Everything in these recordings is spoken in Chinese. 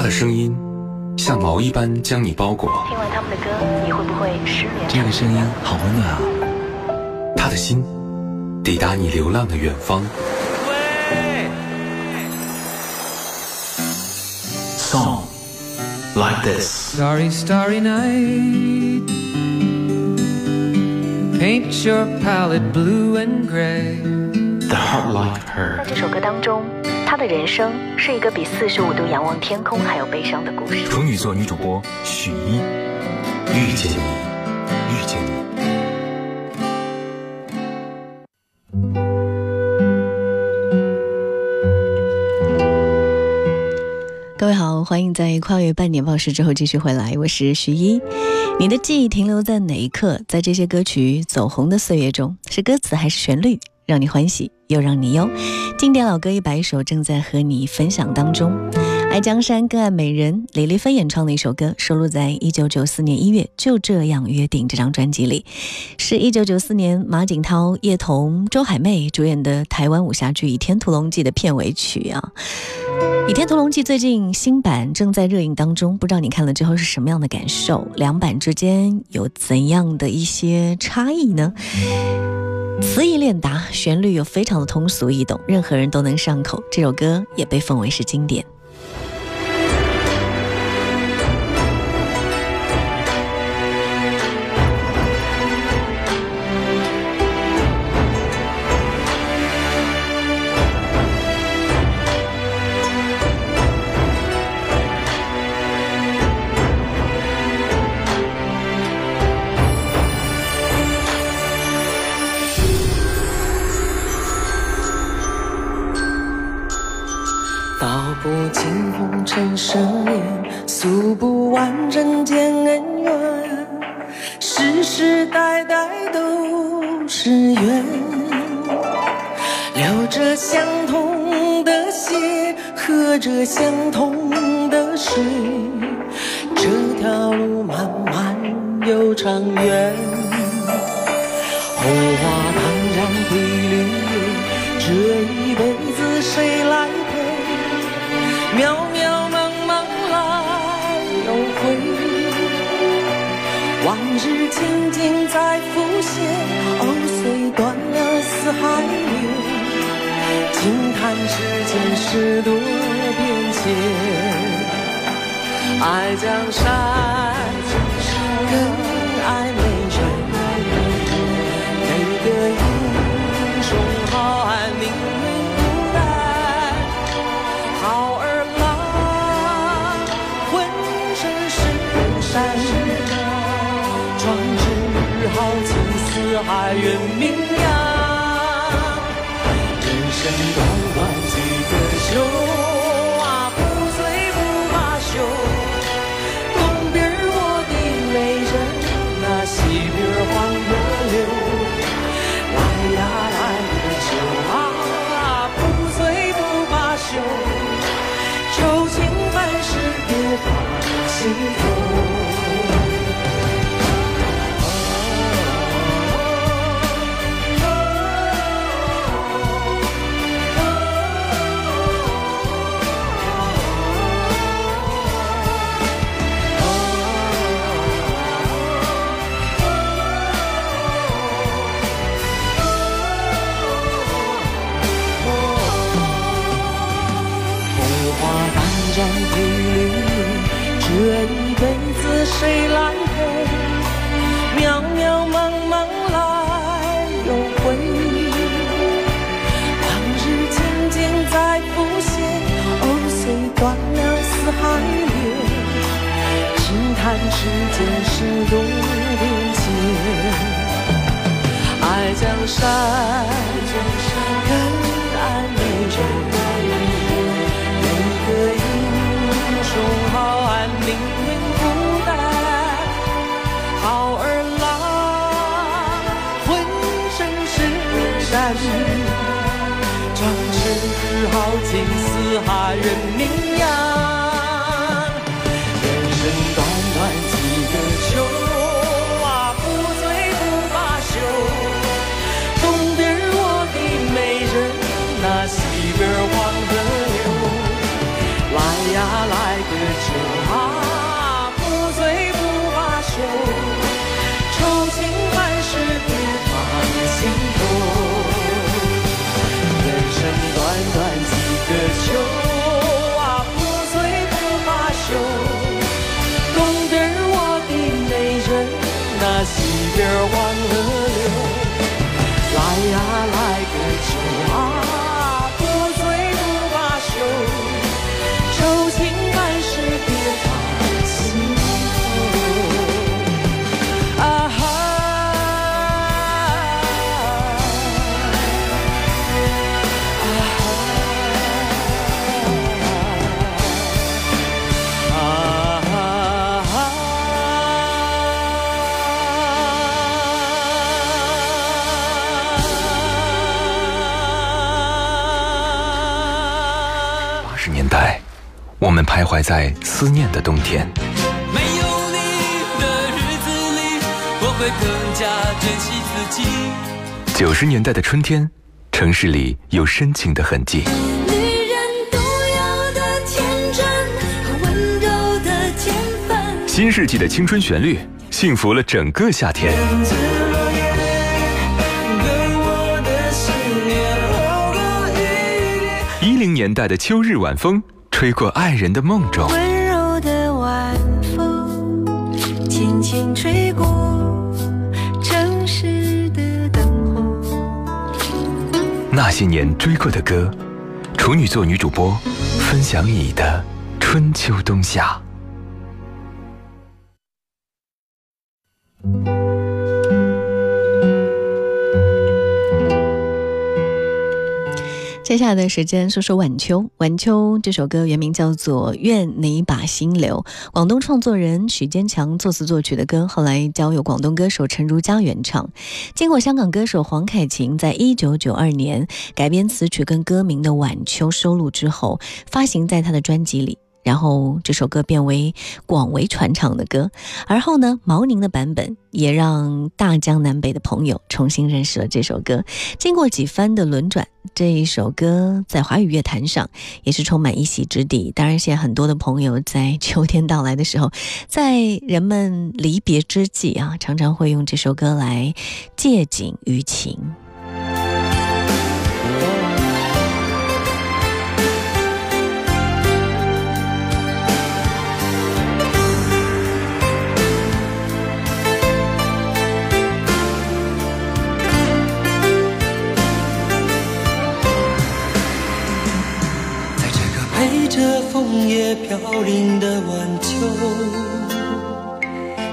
他的声音像毛一般将你包裹。听完他们的歌，你会不会失眠？这个声音好温暖啊！他的心抵达你流浪的远方。Song like this. Starry, starry night. Paint your palette blue and gray. The heart like her. 在这首歌当中，他的人生是一个比四十五度仰望天空还要悲伤的故事。处女座女主播许一，遇见你，遇见你。各位好，欢迎在跨越半年报时之后继续回来，我是徐一。你的记忆停留在哪一刻？在这些歌曲走红的岁月中，是歌词还是旋律让你欢喜，又让你忧？经典老歌一百首正在和你分享当中。爱江山更爱美人，李丽芬演唱的一首歌，收录在一九九四年一月《就这样约定》这张专辑里，是一九九四年马景涛、叶童、周海媚主演的台湾武侠剧《倚天屠龙记》的片尾曲啊。《倚天屠龙记》最近新版正在热映当中，不知道你看了之后是什么样的感受？两版之间有怎样的一些差异呢？词意练达，旋律又非常的通俗易懂，任何人都能上口。这首歌也被奉为是经典。尽红尘生恋，诉不完人间恩怨，世世代代都是缘。流着相同的血，喝着相同的水，这条路漫漫又长远。红花当然配绿叶，这一辈子谁来陪？渺情景在浮现，藕虽断了丝还连，轻叹世间事多变迁。爱江山，人生短短几个秋啊，不醉不罢休。东边儿我的美人，那西边儿黄河流。来呀来个酒啊，不醉不罢休。愁情烦事别放心头。世间事多变迁。爱江山，更爱美人。每个英雄好汉命运孤单，好儿郎浑身是胆，壮志豪情四海人名扬。我们徘徊在思念的冬天；没有你的日子里，我会更加珍惜自己。九十年代的春天，城市里有深情的痕迹。女人独有的天真和温柔的天分。新世纪的青春旋律，幸福了整个夏天。紫落叶对我的思念好过一点。一零年代的秋日晚风，吹过爱人的梦中。温柔的晚风，轻轻吹过城市的灯火。那些年追过的歌，处女座女主播分享你的春秋冬夏。接下来的时间说说《晚秋》。《晚秋》这首歌原名叫做《愿你把心留》，广东创作人许坚强作词作曲的歌，后来交由广东歌手陈如佳原唱。经过香港歌手黄凯芹在一九九二年改编词曲跟歌名的《晚秋》收录之后，发行在他的专辑里。然后这首歌变为广为传唱的歌，而后呢，毛宁的版本也让大江南北的朋友重新认识了这首歌。经过几番的轮转，这一首歌在华语乐坛上也是充满一席之地。当然，现在很多的朋友在秋天到来的时候，在人们离别之际啊，常常会用这首歌来借景于情。枫叶飘零的晚秋，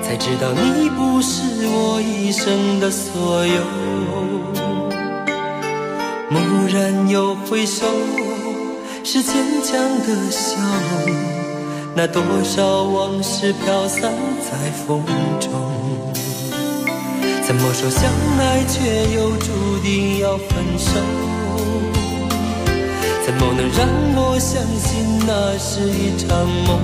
才知道你不是我一生的所有。蓦然又回首，是坚强的笑容。那多少往事飘散在风中，怎么说相爱却又注定要分手？怎么能让我相信那是一场梦？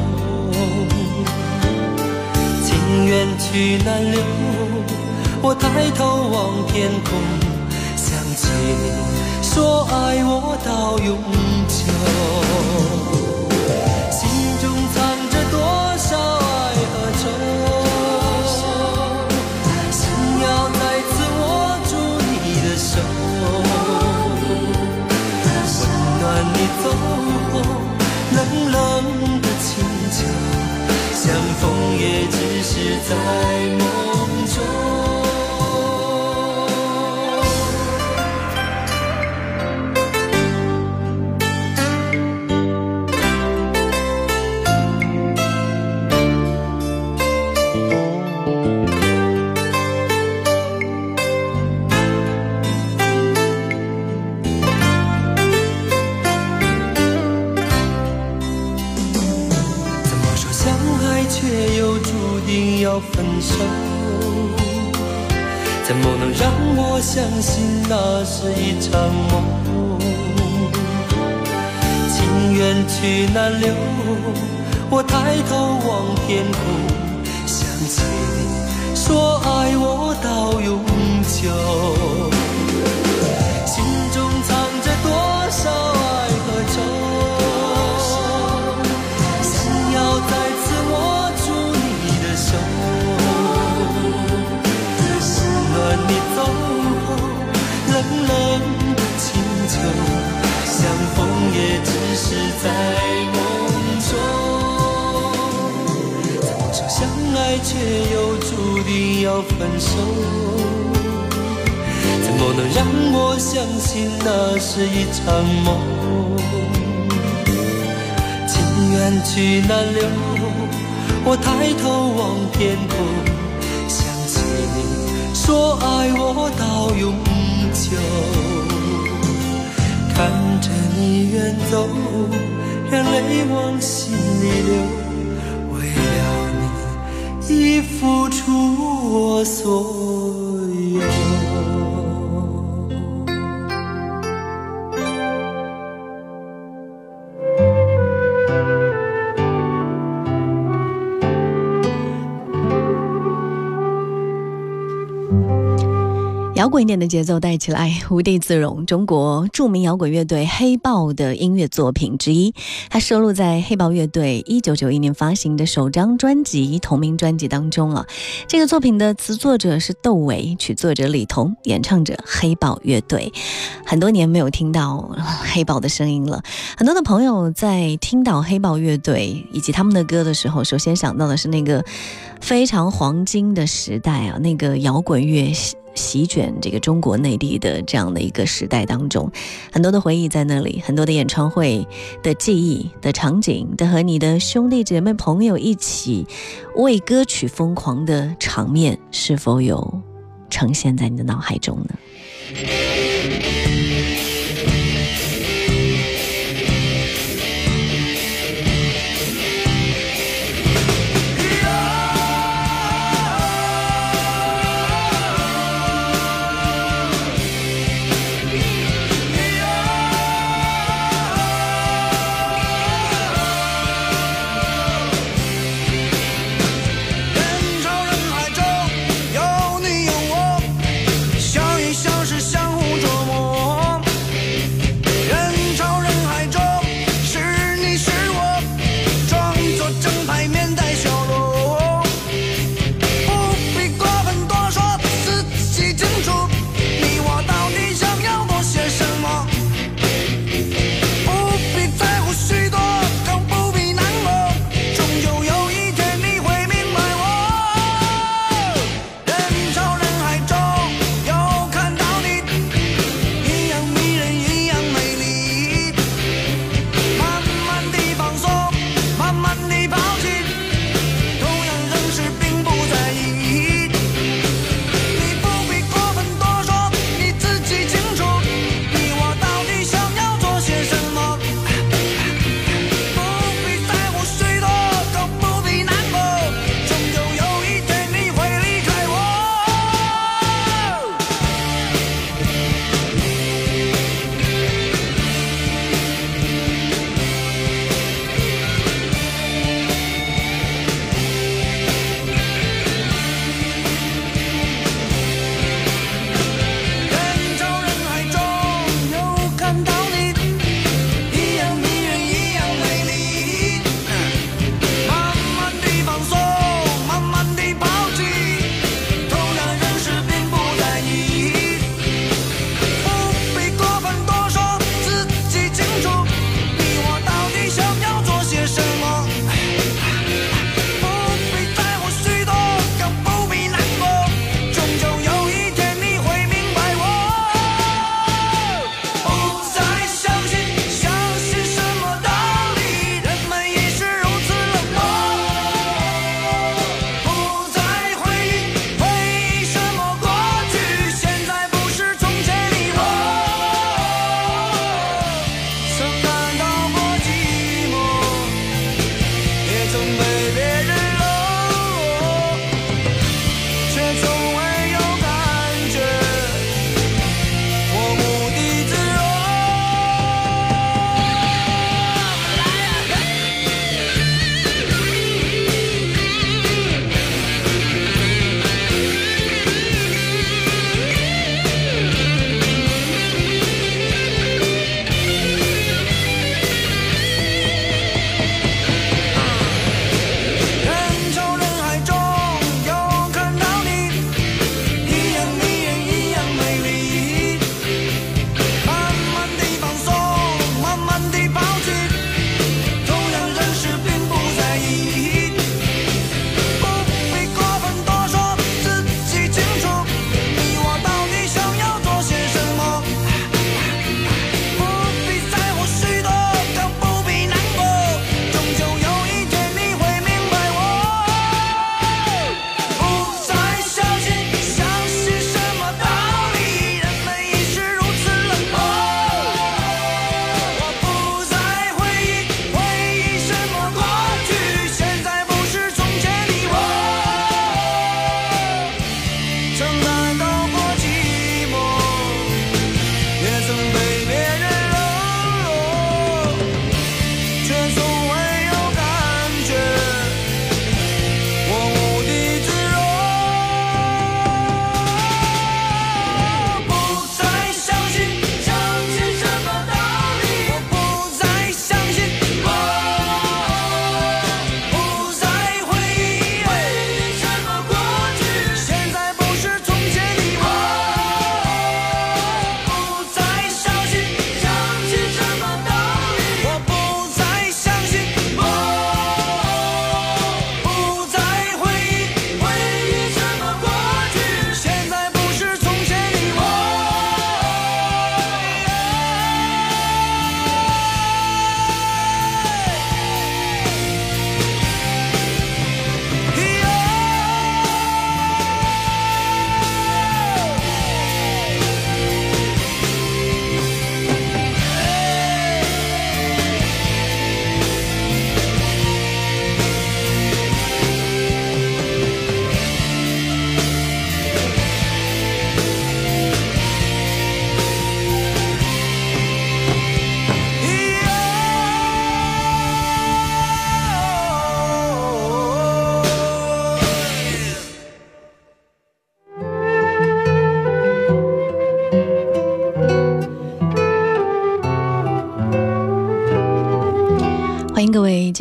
情缘去难留，我抬头望天空，想起你说爱我到永久，要分手？怎么能让我相信那是一场梦？情缘去难留，我抬头望天空，想起你说爱我到永久。是在梦中。怎么说相爱却又注定要分手，怎么能让我相信那是一场梦？情缘去难留，我抬头望天空，想起你说爱我到永久，看着你远走，让泪往心里流。为了你已付出我所有。摇滚一点的节奏带起来，无地自容。中国著名摇滚乐队黑豹的音乐作品之一，它收录在黑豹乐队一九九一年发行的首张专辑同名专辑当中啊。这个作品的词作者是窦唯，曲作者李彤，演唱者黑豹乐队。很多年没有听到黑豹的声音了，很多的朋友在听到黑豹乐队以及他们的歌的时候，首先想到的是那个非常黄金的时代啊，那个摇滚乐。席卷这个中国内地的这样的一个时代当中，很多的回忆在那里，很多的演唱会的记忆的场景的和你的兄弟姐妹朋友一起为歌曲疯狂的场面，是否有呈现在你的脑海中呢？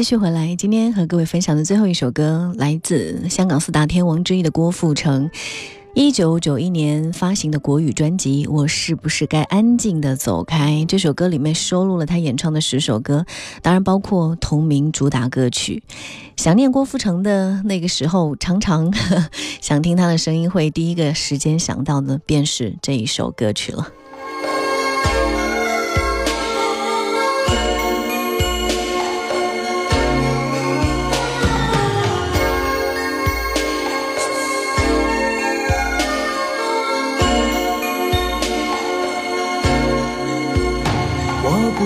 继续回来。今天和各位分享的最后一首歌，来自香港四大天王之一的郭富城，一九九一年发行的国语专辑《我是不是该安静的走开》。这首歌里面收录了他演唱的十首歌，当然包括同名主打歌曲。想念郭富城的那个时候，常常 想听他的声音，会第一个时间想到的便是这一首歌曲了。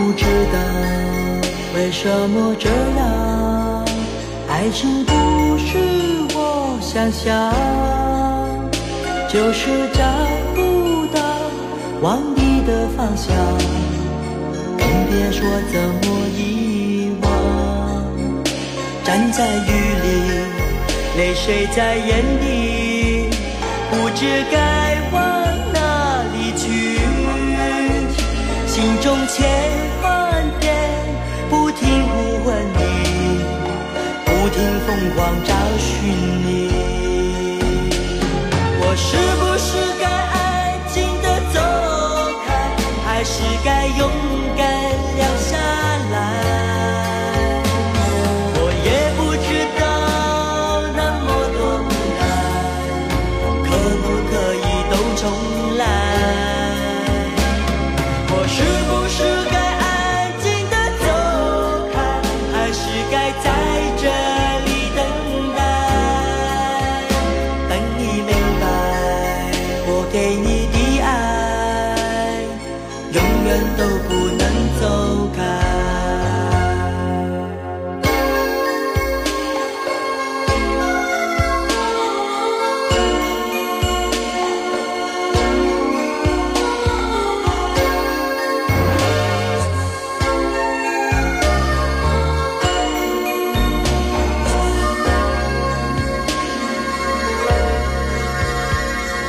不知道为什么这样，爱情不是我想象，就是找不到往你的方向，更别说怎么遗忘。站在雨里，泪水在眼底，不知该往哪里去。心中千光找寻你。我是不是该安静的走开，还是该勇敢